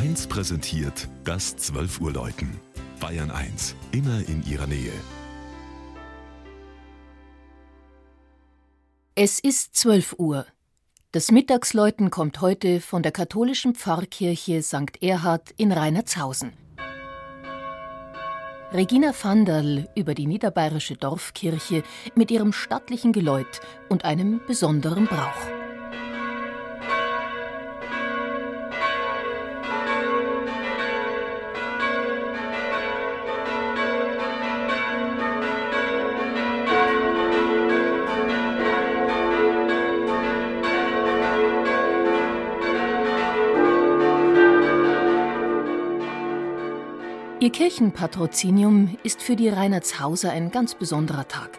1 präsentiert das 12 Uhr Läuten. Bayern 1, immer in ihrer Nähe. Es ist 12 Uhr. Das Mittagsläuten kommt heute von der katholischen Pfarrkirche St. Erhard in Reinertshausen. Regina Vanderl über die niederbayerische Dorfkirche mit ihrem stattlichen Geläut und einem besonderen Brauch. Ihr Kirchenpatrozinium ist für die Reinhardshauser ein ganz besonderer Tag.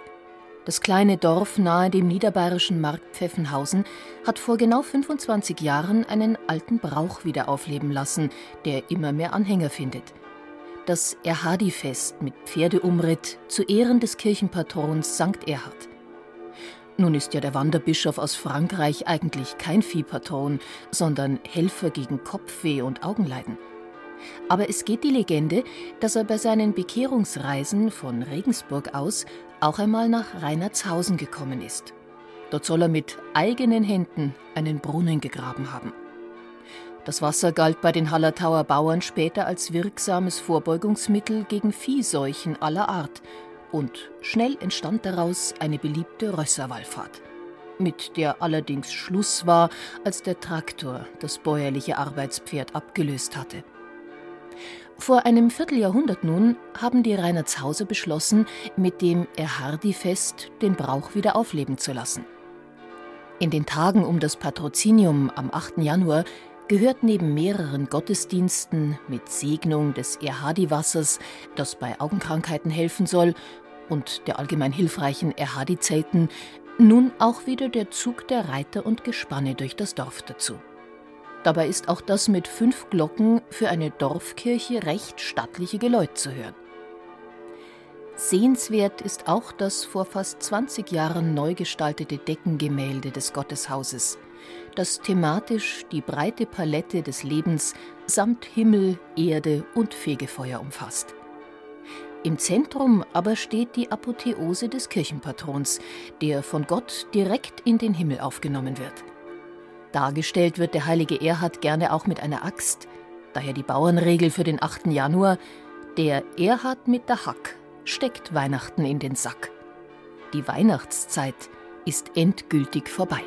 Das kleine Dorf nahe dem niederbayerischen Markt Pfeffenhausen hat vor genau 25 Jahren einen alten Brauch wieder aufleben lassen, der immer mehr Anhänger findet. Das Erhadi-Fest mit Pferdeumritt zu Ehren des Kirchenpatrons St. Erhard. Nun ist ja der Wanderbischof aus Frankreich eigentlich kein Viehpatron, sondern Helfer gegen Kopfweh und Augenleiden. Aber es geht die Legende, dass er bei seinen Bekehrungsreisen von Regensburg aus auch einmal nach Reinhardshausen gekommen ist. Dort soll er mit eigenen Händen einen Brunnen gegraben haben. Das Wasser galt bei den Hallertauer Bauern später als wirksames Vorbeugungsmittel gegen Viehseuchen aller Art und schnell entstand daraus eine beliebte Rösserwallfahrt, mit der allerdings Schluss war, als der Traktor das bäuerliche Arbeitspferd abgelöst hatte. Vor einem Vierteljahrhundert nun haben die Reinhardshauser beschlossen, mit dem Erhardi-Fest den Brauch wieder aufleben zu lassen. In den Tagen um das Patrozinium am 8. Januar gehört neben mehreren Gottesdiensten mit Segnung des Erhadi-Wassers, das bei Augenkrankheiten helfen soll, und der allgemein hilfreichen Erhadi-Zelten, nun auch wieder der Zug der Reiter und Gespanne durch das Dorf dazu. Dabei ist auch das mit fünf Glocken für eine Dorfkirche recht stattliche Geläut zu hören. Sehenswert ist auch das vor fast 20 Jahren neu gestaltete Deckengemälde des Gotteshauses, das thematisch die breite Palette des Lebens samt Himmel, Erde und Fegefeuer umfasst. Im Zentrum aber steht die Apotheose des Kirchenpatrons, der von Gott direkt in den Himmel aufgenommen wird. Dargestellt wird der heilige Erhard gerne auch mit einer Axt, daher die Bauernregel für den 8. Januar: Der Erhard mit der Hack steckt Weihnachten in den Sack. Die Weihnachtszeit ist endgültig vorbei.